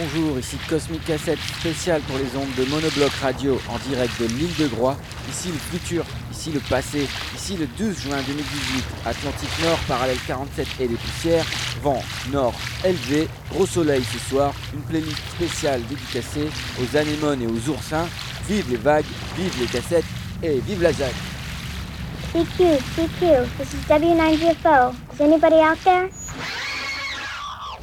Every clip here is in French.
Bonjour, ici Cosmic Cassette spécial pour les ondes de Monobloc Radio en direct de l'île de Groix. Ici le futur, ici le passé, ici le 12 juin 2018, Atlantique Nord, parallèle 47 et les poussières, vent nord élevé, gros soleil ce soir, une playlist spéciale dédicacée aux anémones et aux oursins. Vive les vagues, vive les cassettes et vive la ZAC. CQ, CQ, this is W9GFO. Is anybody out there?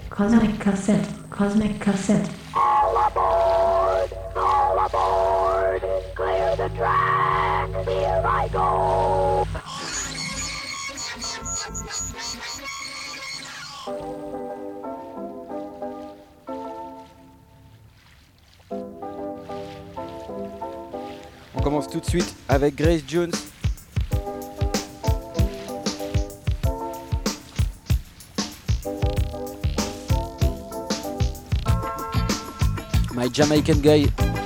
Cosmic cassette, cosmic cassette. All aboard, all aboard, clear the track, here I go. On commence tout de suite avec Grace Jones. My Jamaican guy.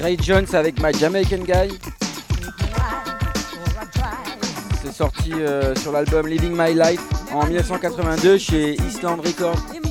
Ray Jones avec My Jamaican Guy. C'est sorti euh, sur l'album Living My Life en 1982 chez Island Records.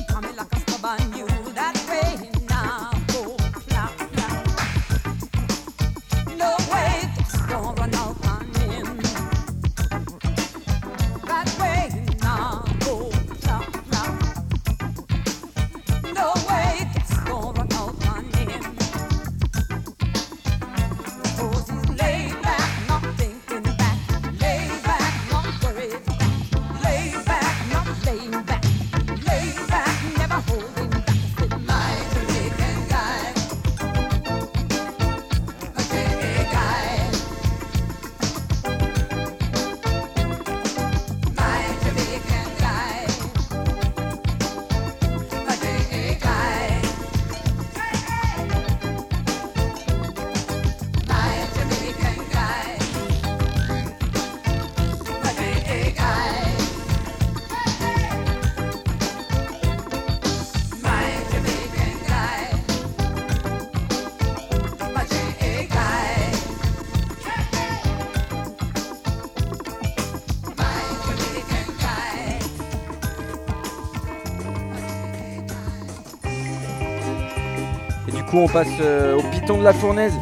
On passe euh, au Python de la Fournaise.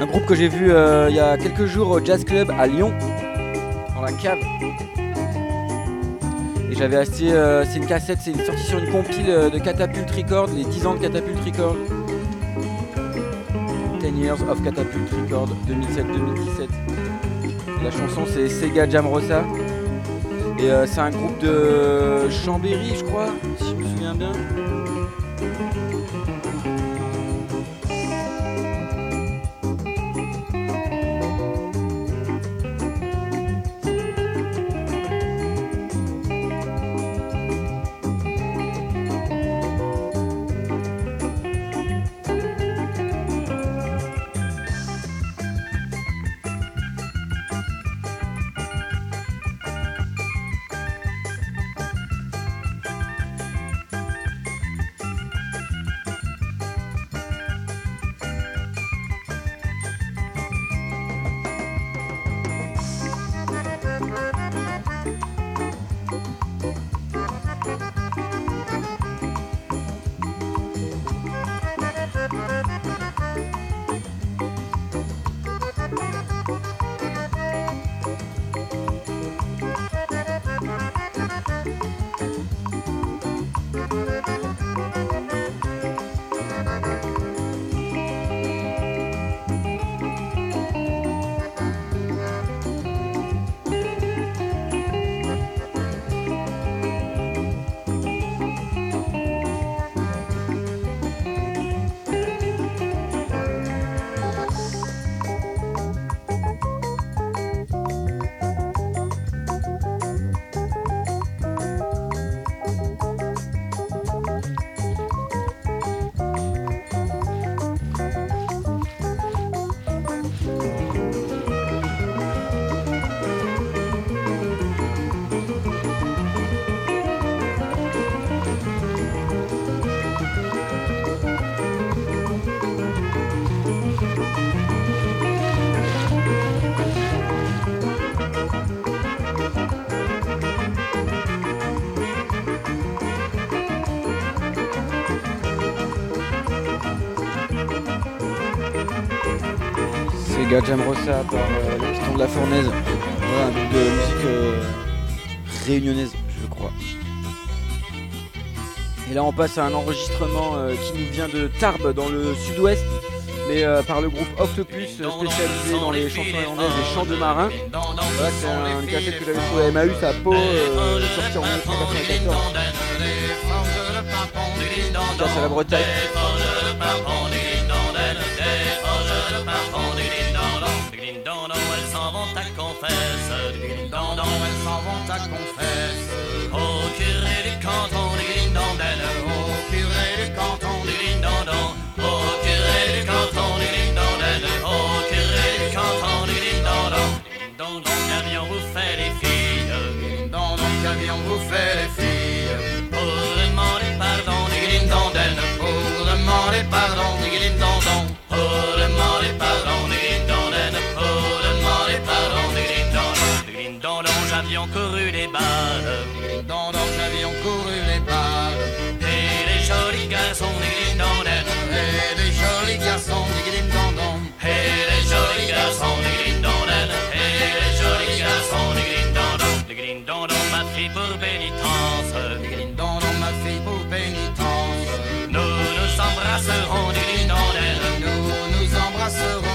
Un groupe que j'ai vu euh, il y a quelques jours au Jazz Club à Lyon, dans la cave. Et j'avais acheté, euh, c'est une cassette, c'est sorti sur une compile de Catapult Records, les 10 ans de Catapult Records. 10 Years of Catapult Records 2007-2017. La chanson c'est Sega Jam Rosa. Et c'est un groupe de Chambéry, je crois, si je me souviens bien. Rossa par euh, le Piston de la Fournaise. Voilà, un groupe de musique euh, réunionnaise, je crois. Et là, on passe à un enregistrement euh, qui nous vient de Tarbes, dans le sud-ouest, mais euh, par le groupe Octopus, spécialisé dans les chansons irlandaises et chants de marins. C'est un, cassette que j'avais trouvé à Emmaüs à Pau, sorti en 1994. Casse à la Bretagne. S'en vont à confesse, elles s'en vont à confesse. Au curé du canton, ding-dong-dong, au curé du canton, ding-dong-dong, au curé du canton, ding-dong-dong, au curé du canton, camion vous fait les filles, ding-dong-dong, camion vous fait les filles. Pour demander pardon, ding-dong-dong, pour demander pardon, ding dong dong, j'avions couru les balles. Et les jolis garçons, ding dong Et les jolis garçons, dong dong. Et les jolis garçons, ding dong Et les jolis garçons, ding dong Ding dong ma fille pour pénitence. Dong dong, ma fille pour pénitence. Nous nous embrasserons, ding dong Nous nous embrasserons.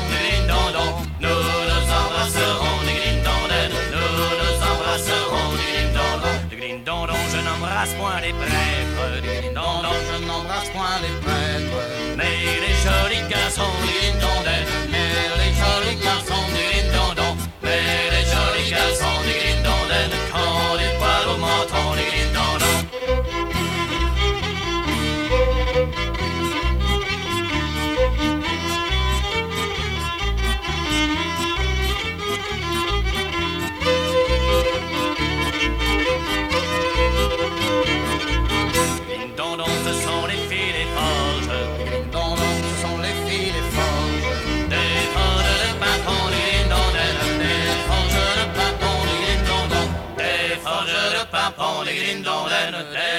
N'embrasse point les prêtres. Ding dong je n'embrasse point les prêtres. Mais les jolis garçons, ding dong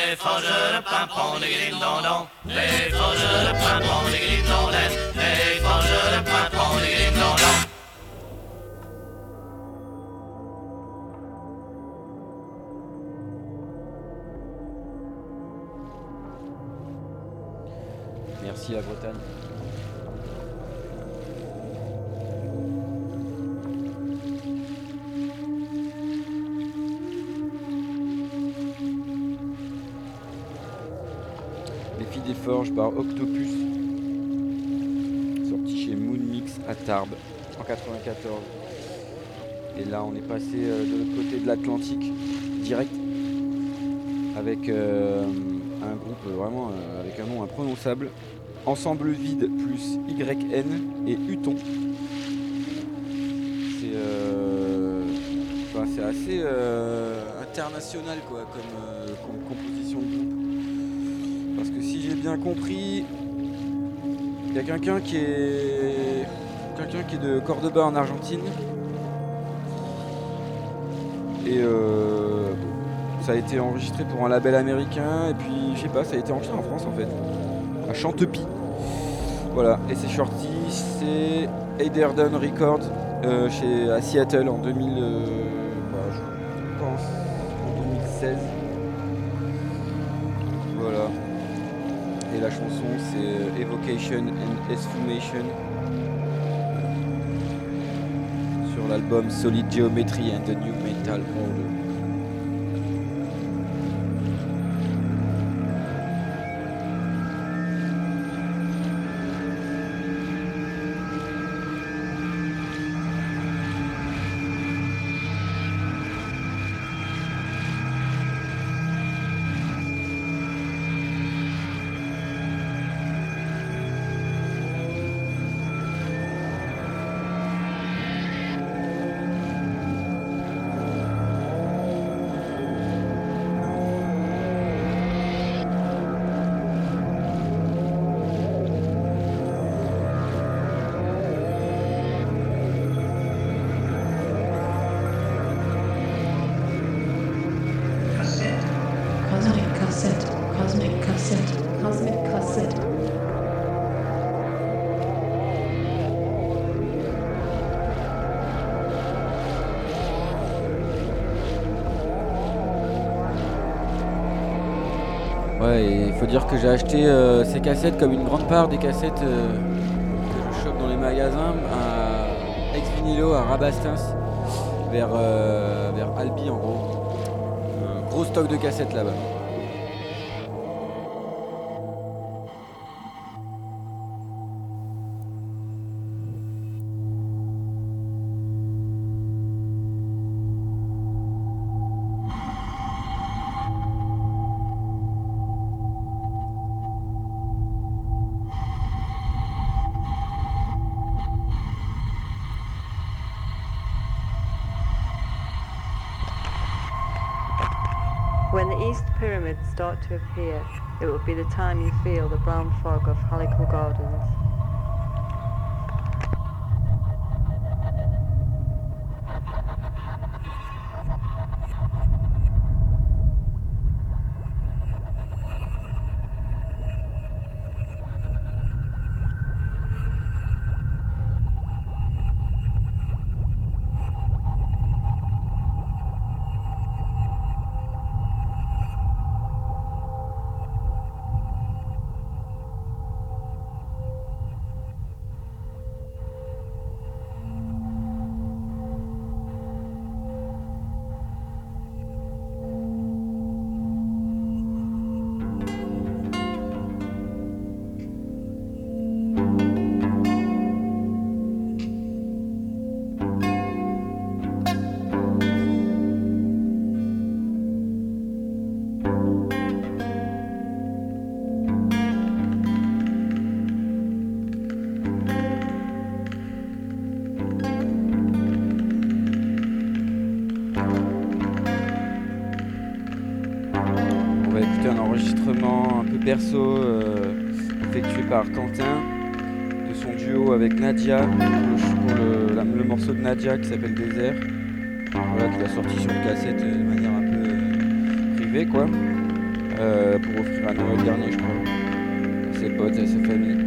Des forges de pimpon, ding dong Des forges de pimpon, ding dong Des forges de dong Merci la Bretagne. Forges par Octopus. Sorti chez Moon Mix à Tarbes en 94. Et là on est passé euh, de l'autre côté de l'Atlantique direct avec euh, un groupe euh, vraiment avec un nom imprononçable. Ensemble vide plus YN et Uton. C'est c'est assez international quoi comme, composition. Parce que si j'ai bien compris, il y a quelqu'un qui est quelqu'un qui est de Cordoba en Argentine. Et euh, ça a été enregistré pour un label américain et puis je sais pas, ça a été enregistré en France en fait, à Chantepie. Voilà, et c'est sorti, c'est Eiderden Records euh, chez à Seattle en 2000, euh, bah, je pense en 2016. La chanson c'est euh, Evocation and Esfumation sur l'album Solid Geometry and the New Metal Order. Dire que j'ai acheté euh, ces cassettes comme une grande part des cassettes euh, que je chope dans les magasins à ex vinilo à Rabastins vers, euh, vers Albi en gros. Gros stock de cassettes là-bas. To appear, it will be the time you feel the brown fog of Helical Gardens. Persos effectués par Quentin de son duo avec Nadia pour le, morceau de Nadia qui s'appelle Désert. Voilà, qu'il a sorti sur une cassette de manière un peu privée quoi. pour offrir à Noël dernier je crois. À ses potes et sa famille.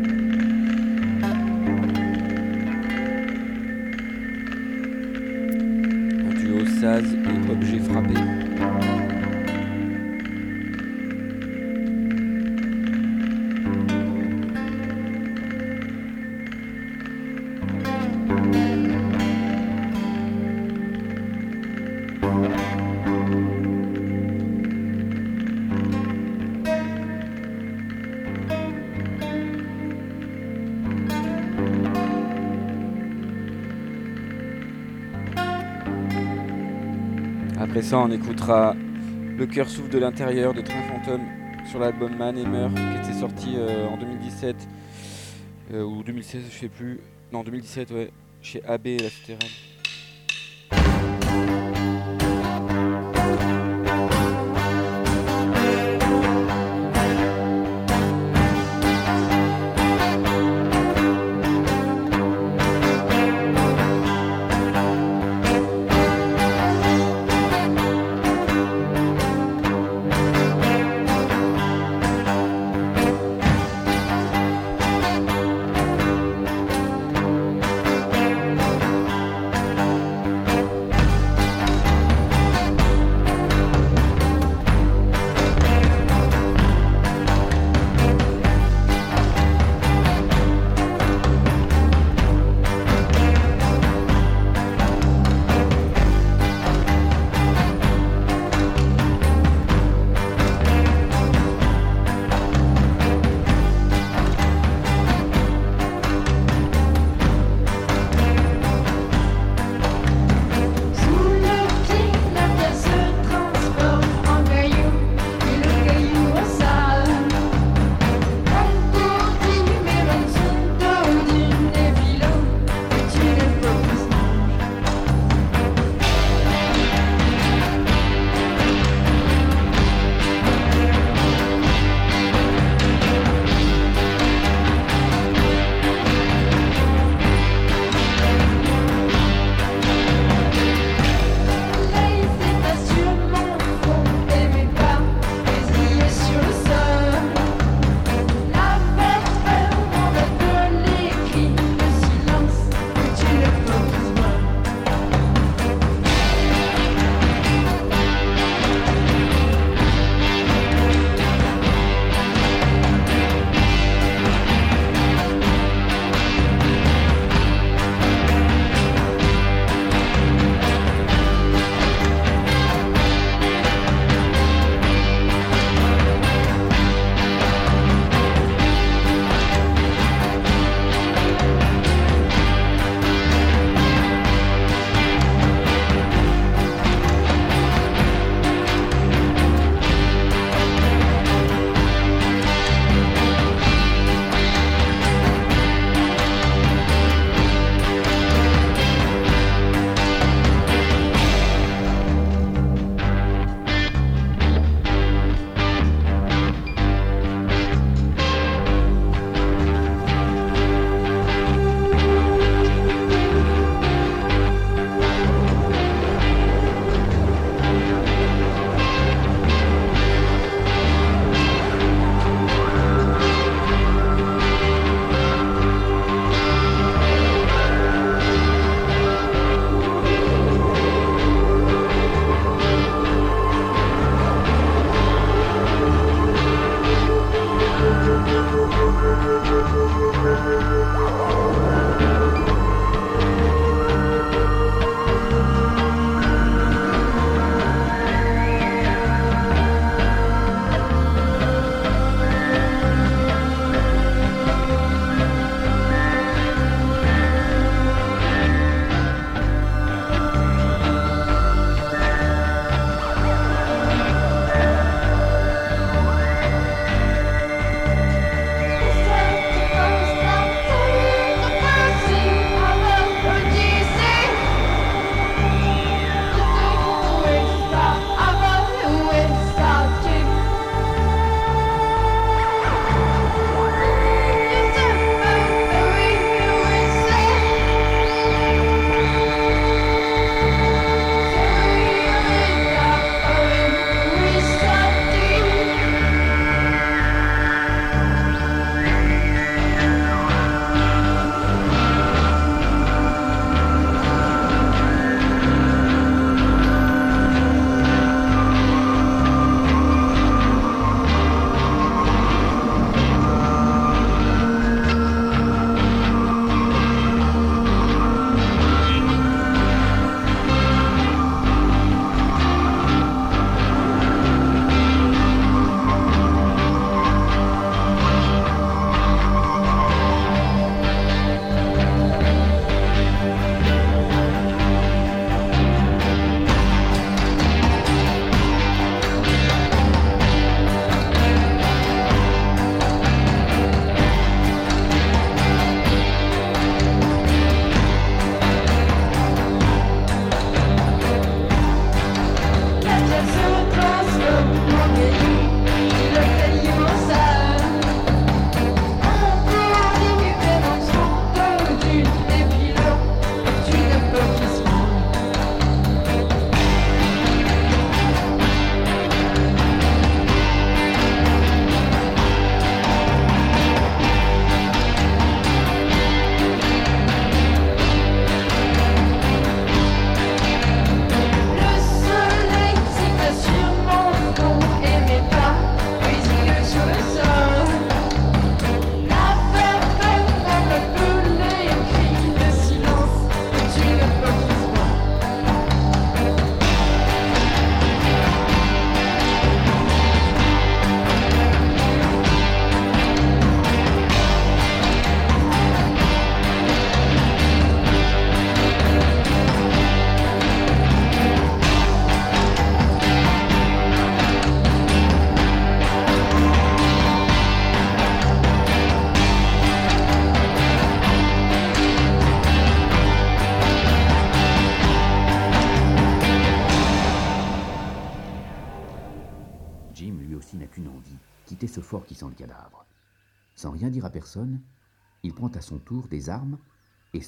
Après ça, on écoutera Le cœur souffle de l'intérieur de Train Fantôme sur l'album Man et Meurt qui était sorti euh, en 2017 euh, ou 2016, je sais plus. Non, 2017, ouais, chez AB La Souterraine.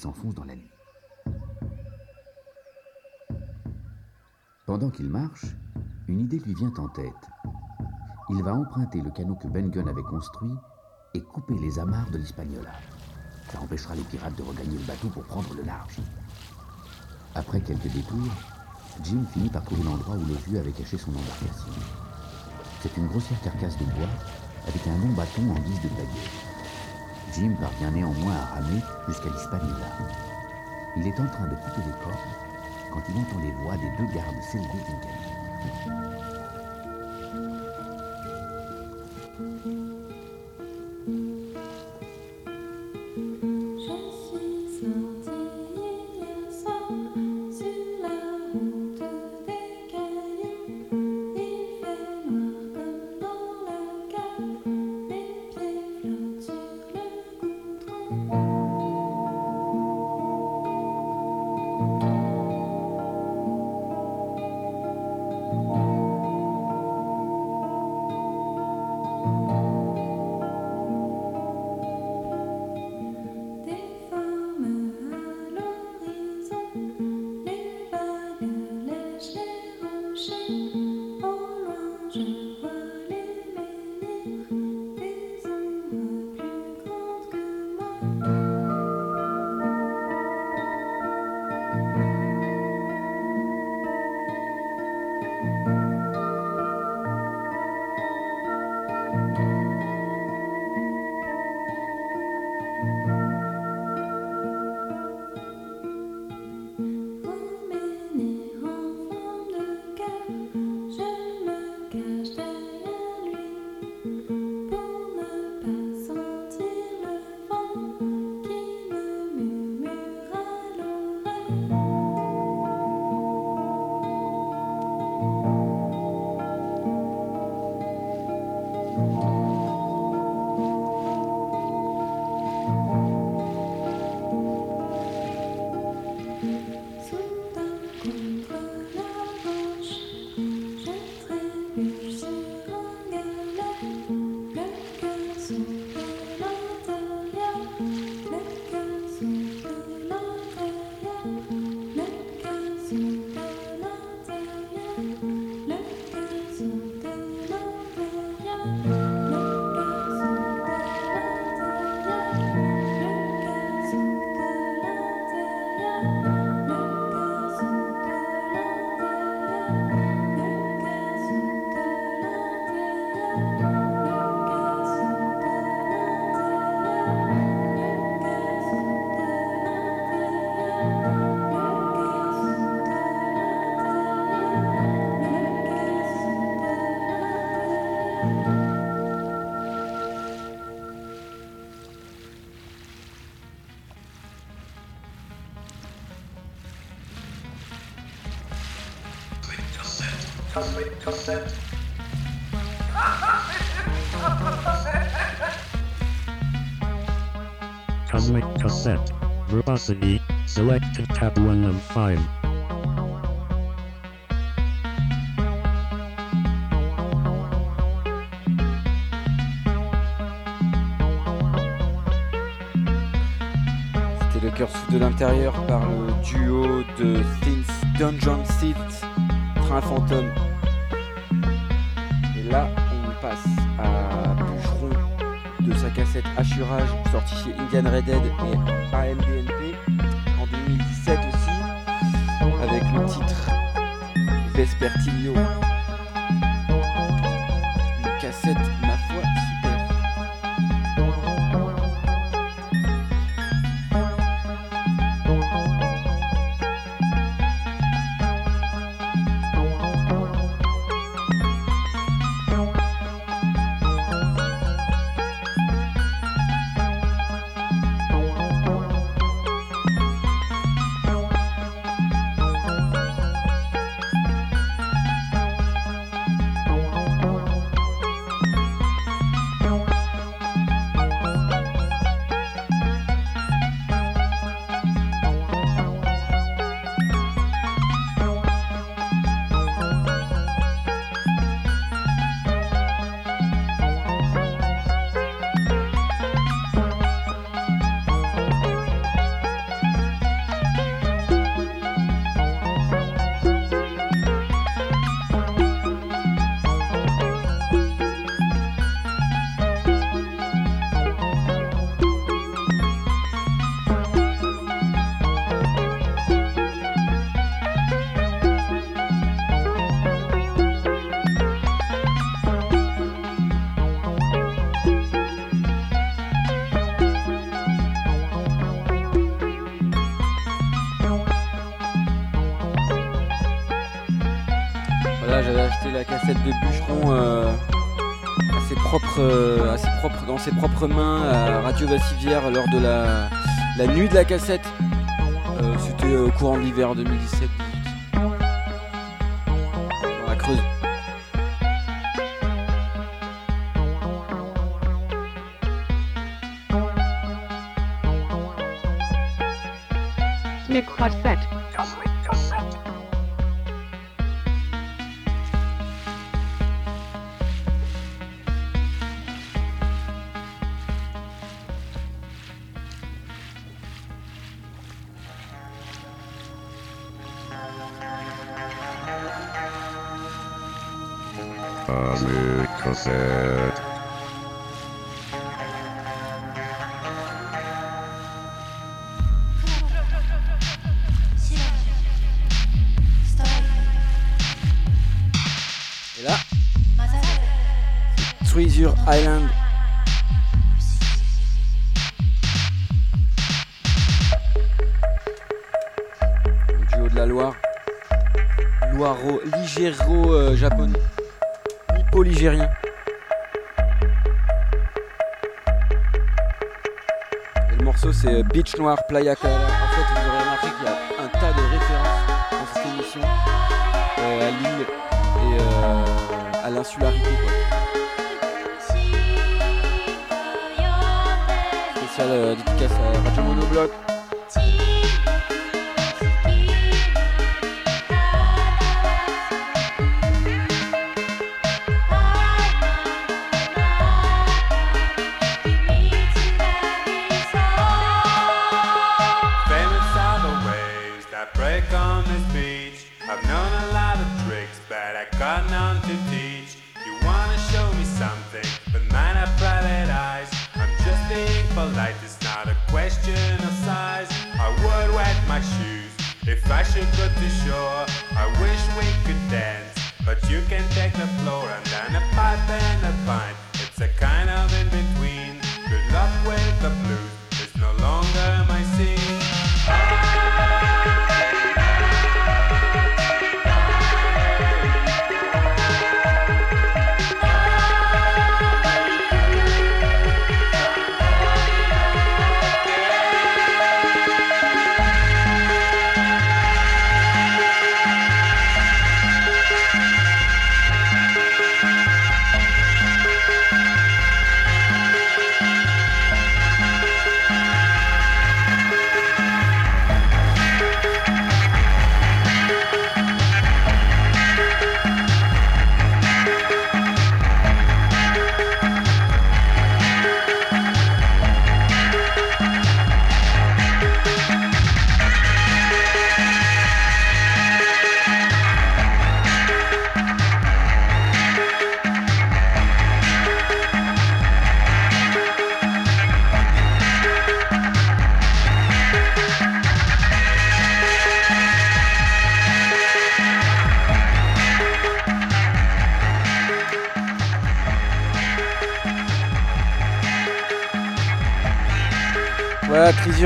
S'enfonce dans la nuit. Pendant qu'il marche, une idée lui vient en tête. Il va emprunter le canot que Ben Gunn avait construit et couper les amarres de l'Hispaniola. Ça empêchera les pirates de regagner le bateau pour prendre le large. Après quelques détours, Jim finit par trouver l'endroit où le vieux avait caché son embarcation. C'est une grossière carcasse de bois avec un long bâton en guise de baguette. Jim parvient néanmoins à ramer jusqu'à l'Hispaniola. Il est en train de couper les cordes quand il entend les voix des deux gardes s'élever d'une Comlink cassette. Verbosity. Selected tab 1 of 5. C'était le cursus de l'intérieur par le duo de Thins Dungeon Seat, Train Fantôme. Sorti chez Indian Red Dead et AMDNP en 2017 aussi, avec le titre Vespertilio. Une cassette ses propres mains à Radio Vassivière lors de la, la nuit de la cassette. Euh, c'était euh, au courant de l'hiver 2017. morceau, c'est euh, Beach Noir, Playa Clara. En fait, vous aurez remarqué qu'il y a un tas de références dans cette émission euh, à l'île et euh, à l'insularité. Spécial euh, dédicace à Radio Monobloc.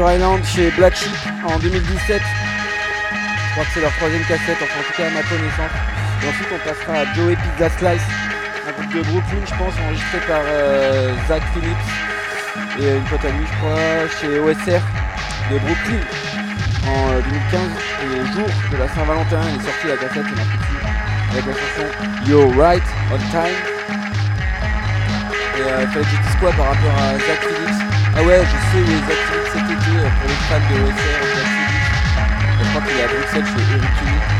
Island chez Black Sheep en 2017. Je crois que c'est leur troisième cassette, enfin en tout cas à ma connaissance. Et ensuite on passera à Joey Pizza Slice, un groupe de Brooklyn je pense, enregistré par euh, Zach Phillips et une pote à lui je crois, chez OSR de Brooklyn en euh, 2015. Et le jour de la Saint-Valentin, il est sorti la cassette, marqué dessus, avec la chanson You're Right on Time. Et euh, fallait que je dise quoi par rapport à Zach Phillips Ah ouais, je sais où Zach Phillips cet été pour les fans de OSR. Je crois qu'il est à Bruxelles chez Eric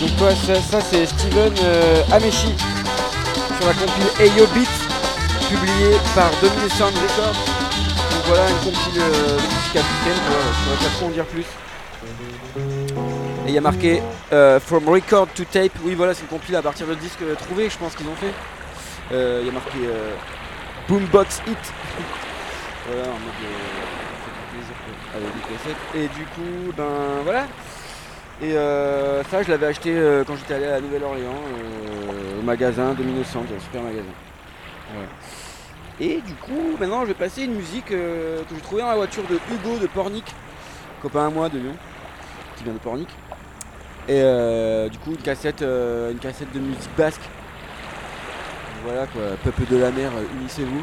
donc ça, ça, c'est Steven euh, Amechi sur la compile Ayo Beat, publiée par Dominic Sound Records. Donc voilà, une compile euh, musique africaine, je pourrais pas trop en dire plus. Et il y a marqué euh, From Record to Tape. Oui, voilà, c'est une compile à partir de disque trouvé, je pense qu'ils ont fait. Il y a marqué Boombox Hit. voilà, en mode. Et du coup, ben voilà. Et euh, ça, je l'avais acheté euh, quand j'étais allé à Nouvelle-Orléans, euh, au magasin 2900, un super magasin. Et du coup, maintenant, je vais passer une musique que j'ai trouvée dans la voiture de Hugo de Pornic, copain à moi de Lyon, qui vient de Pornic. Et du coup, une cassette, une cassette de musique basque. Voilà quoi, peuple de la mer, unissez-vous.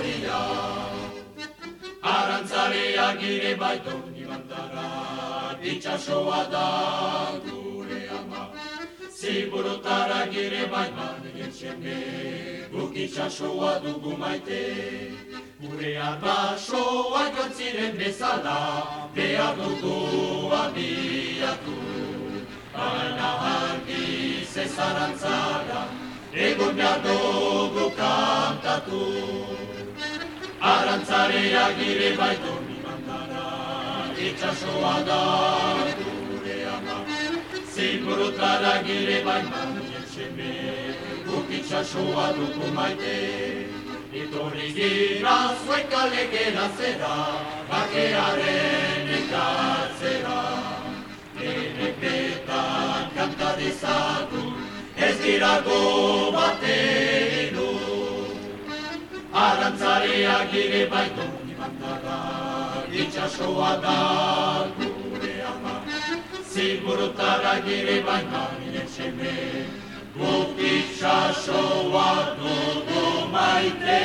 Arantzaleak ere baitu nibantara, itxasoa da gure ama. Ziburutara gire baiman egin guk itxasoa dugu maite. Gure arbasoa jontziren bezala, behar dugu abiatu. Baina argiz ez arantzara, egun behar dugu kantatu. Arantzarea gire baitu nimandara, itxasoa da gure ama. Zimurutara gire baiman jetxeme, guk itxasoa dugu maite. Itorri gira zueka legera zera, bakearen ekatzera. Enek betan kanta ez dirago bateiru. Arantzarea gire baitu nimandara, itxasoa da gure ama. Zimurutara gire baiman jetxeme, guk itxasoa dugu maite.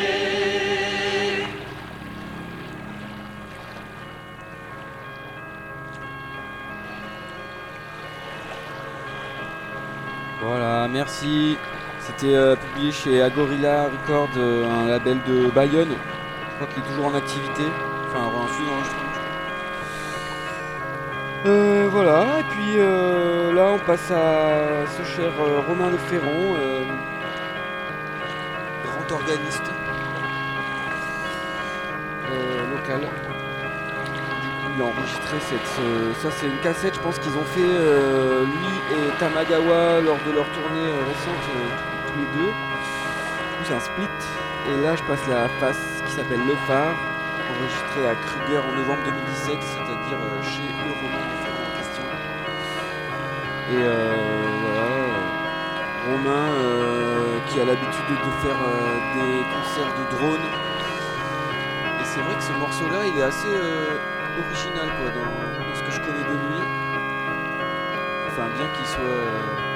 Voilà, merci. C'était euh, publié chez Agorilla Records, euh, un label de Bayonne. Je crois qu'il est toujours en activité. Enfin, en d'enregistrement. Euh, voilà, et puis euh, là on passe à ce cher Romain Le Ferron, grand organiste local. Du coup, il a enregistré cette. ça, c'est une cassette, je pense qu'ils ont fait lui et Tamagawa lors de leur tournée récente, les deux. C'est un split. Et là, je passe la face qui s'appelle Le Phare, enregistré à Kruger en novembre 2017, c'est-à-dire euh, chez en question. Et euh, voilà. Romain euh, qui a l'habitude de, faire euh, des concerts de drones. Et c'est vrai que ce morceau-là, il est assez euh, original quoi, dans ce que je connais de lui. Enfin, bien qu'il soit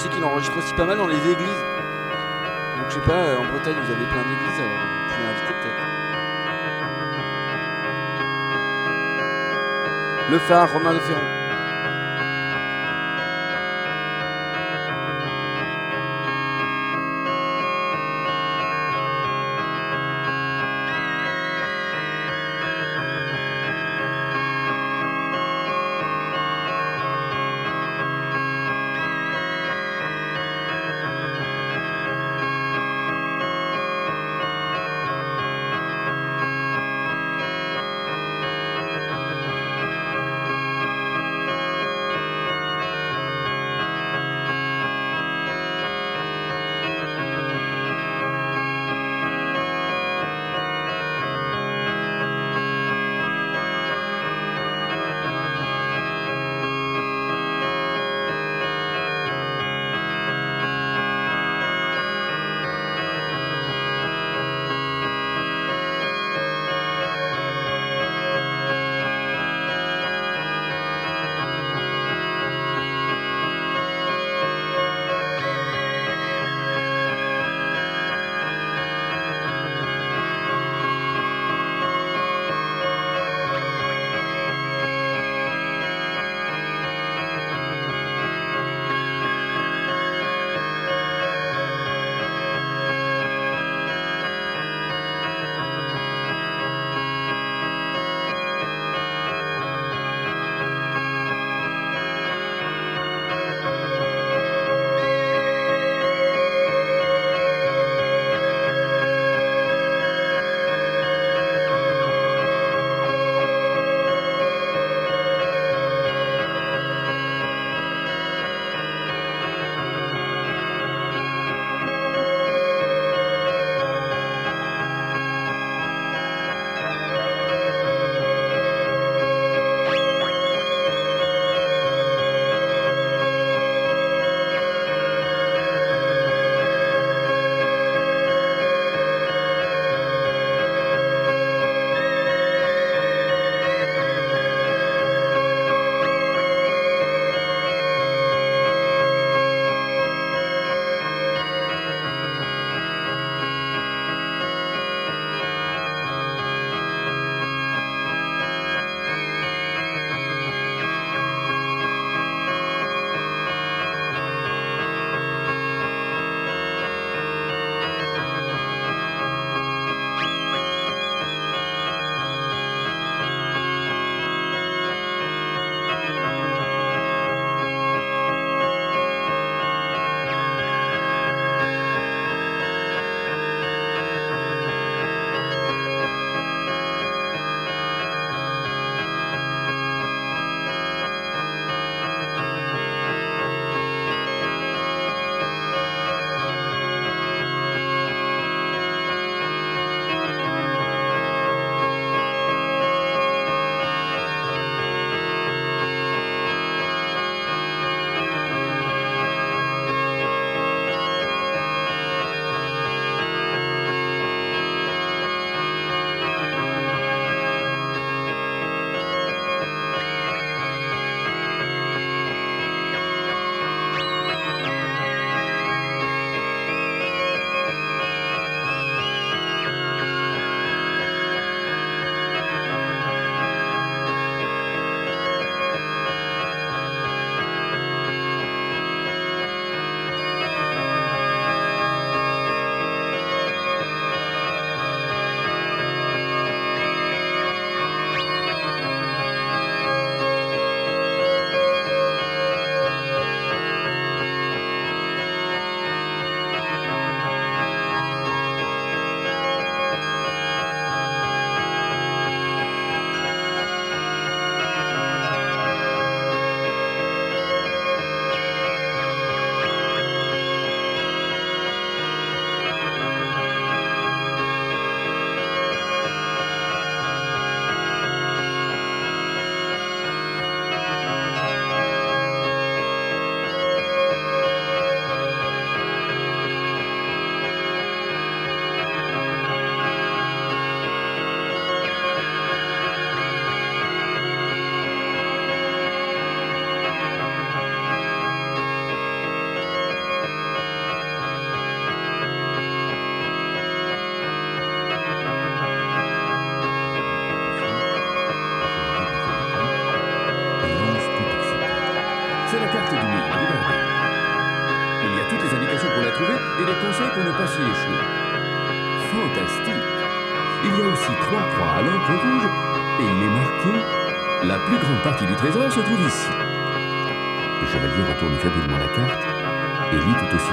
je sais qu'il enregistre aussi pas mal dans les églises. Donc je sais pas, euh, en Bretagne vous avez plein d'églises, alors vous pouvez l'inviter peut-être. Le phare, Romain de Ferron.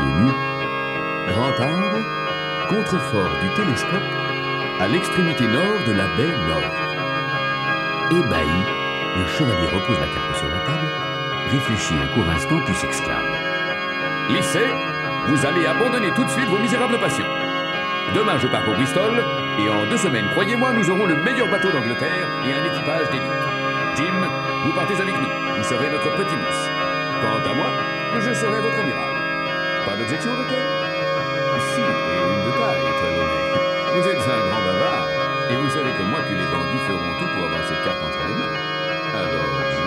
Ému Grand contrefort du télescope, à l'extrémité nord de la baie Nord. Ébahi, le chevalier repose la carte sur la table, réfléchit un court instant puis s'exclame Lycée, vous allez abandonner tout de suite vos misérables patients. Demain, je pars pour Bristol, et en deux semaines, croyez-moi, nous aurons le meilleur bateau d'Angleterre et un équipage d'élite. Jim, vous partez avec nous. Vous serez notre petit mousse. Quant à moi, je serai votre amiral. Pas d'objection, docteur Si, et une de taille, très honnête. Vous êtes un grand bavard, et vous savez comme moi que les bandits feront tout pour avoir cette carte entre les mains. Alors,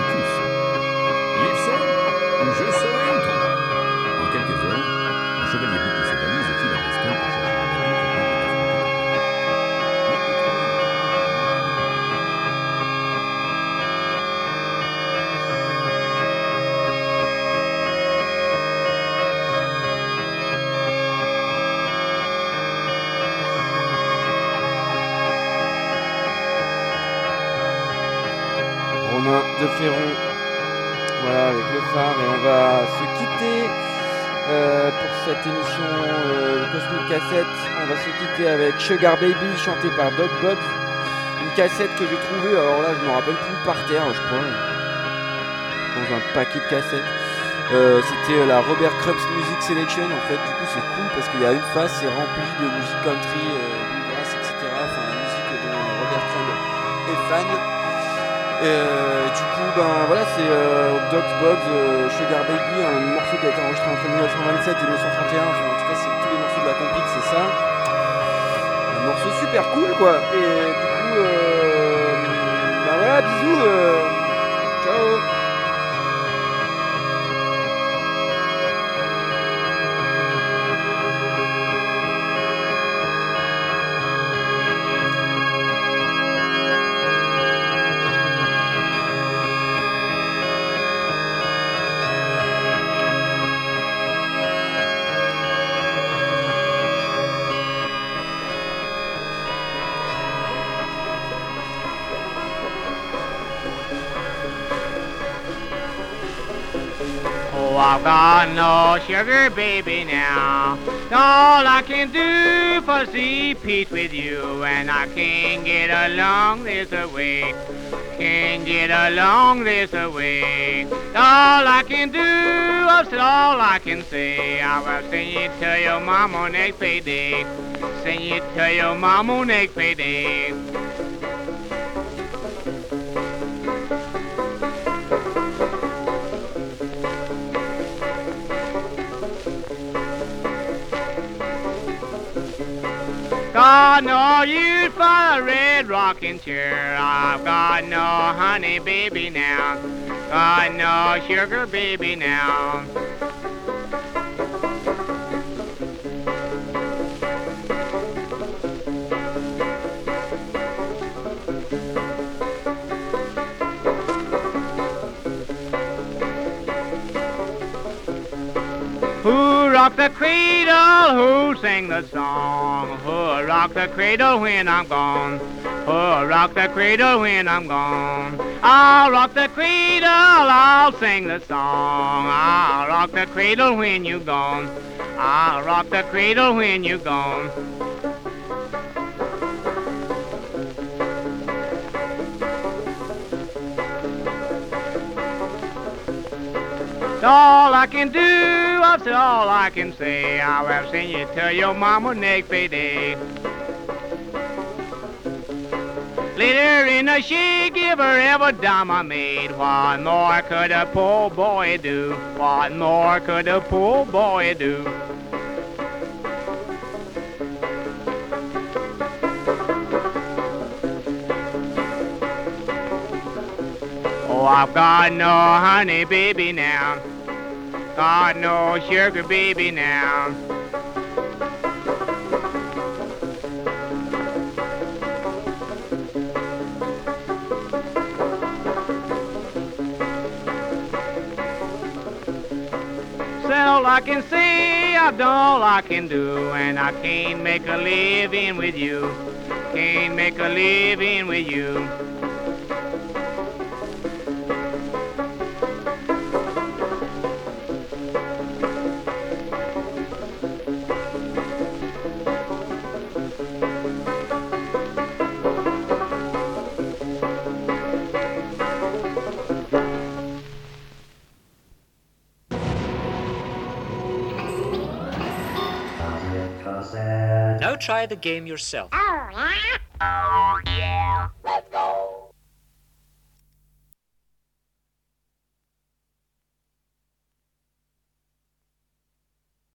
cette émission euh, Cosmic Cassette. On va se quitter avec Sugar Baby, chanté par Doc Bugs. Une cassette que j'ai trouvée, alors là, je me rappelle plus, par terre, je crois. Dans un paquet de cassettes. Euh, C'était la Robert Crumps Music Selection. En fait, du coup, c'est cool parce qu'il y a une face, c'est rempli de musique country, euh, bluegrass, etc. Enfin, la musique dont Robert Crump est fan. Euh, du coup, ben voilà, c'est euh, Doc Bugs, euh, Sugar Baby, un morceau qui a été enregistré entre 1927 et 1931. Enfin, en tout cas, c'est tous les morceaux de la compil, c'est ça. Un morceau super cool, quoi. Et du coup, ben voilà, bisous. I've got no sugar baby now. All I can do for see peace with you, and I can't get along this way. Can't get along this way. All I can do, that's all I can say. I will sing it to your mama next payday. Sing it to your mama next payday. Got no use for a red rocking chair. I've got no honey baby now. Got no sugar baby now. Rocked the cradle? Who sang the song? Who rocked the cradle when I'm gone? Who rocked the cradle when I'm gone? I'll rock the cradle, I'll sing the song. I'll rock the cradle when you're gone. I'll rock the cradle when you're gone. All I can do, that's all I can say. I'll have seen you to your mama next payday. Later in the she give her every dime I made. What more could a poor boy do? What more could a poor boy do? Oh, I've got no honey baby now. Got no sugar baby now. all I can say, I've done all I can do, and I can't make a living with you. Can't make a living with you. The game yourself. Oh, yeah?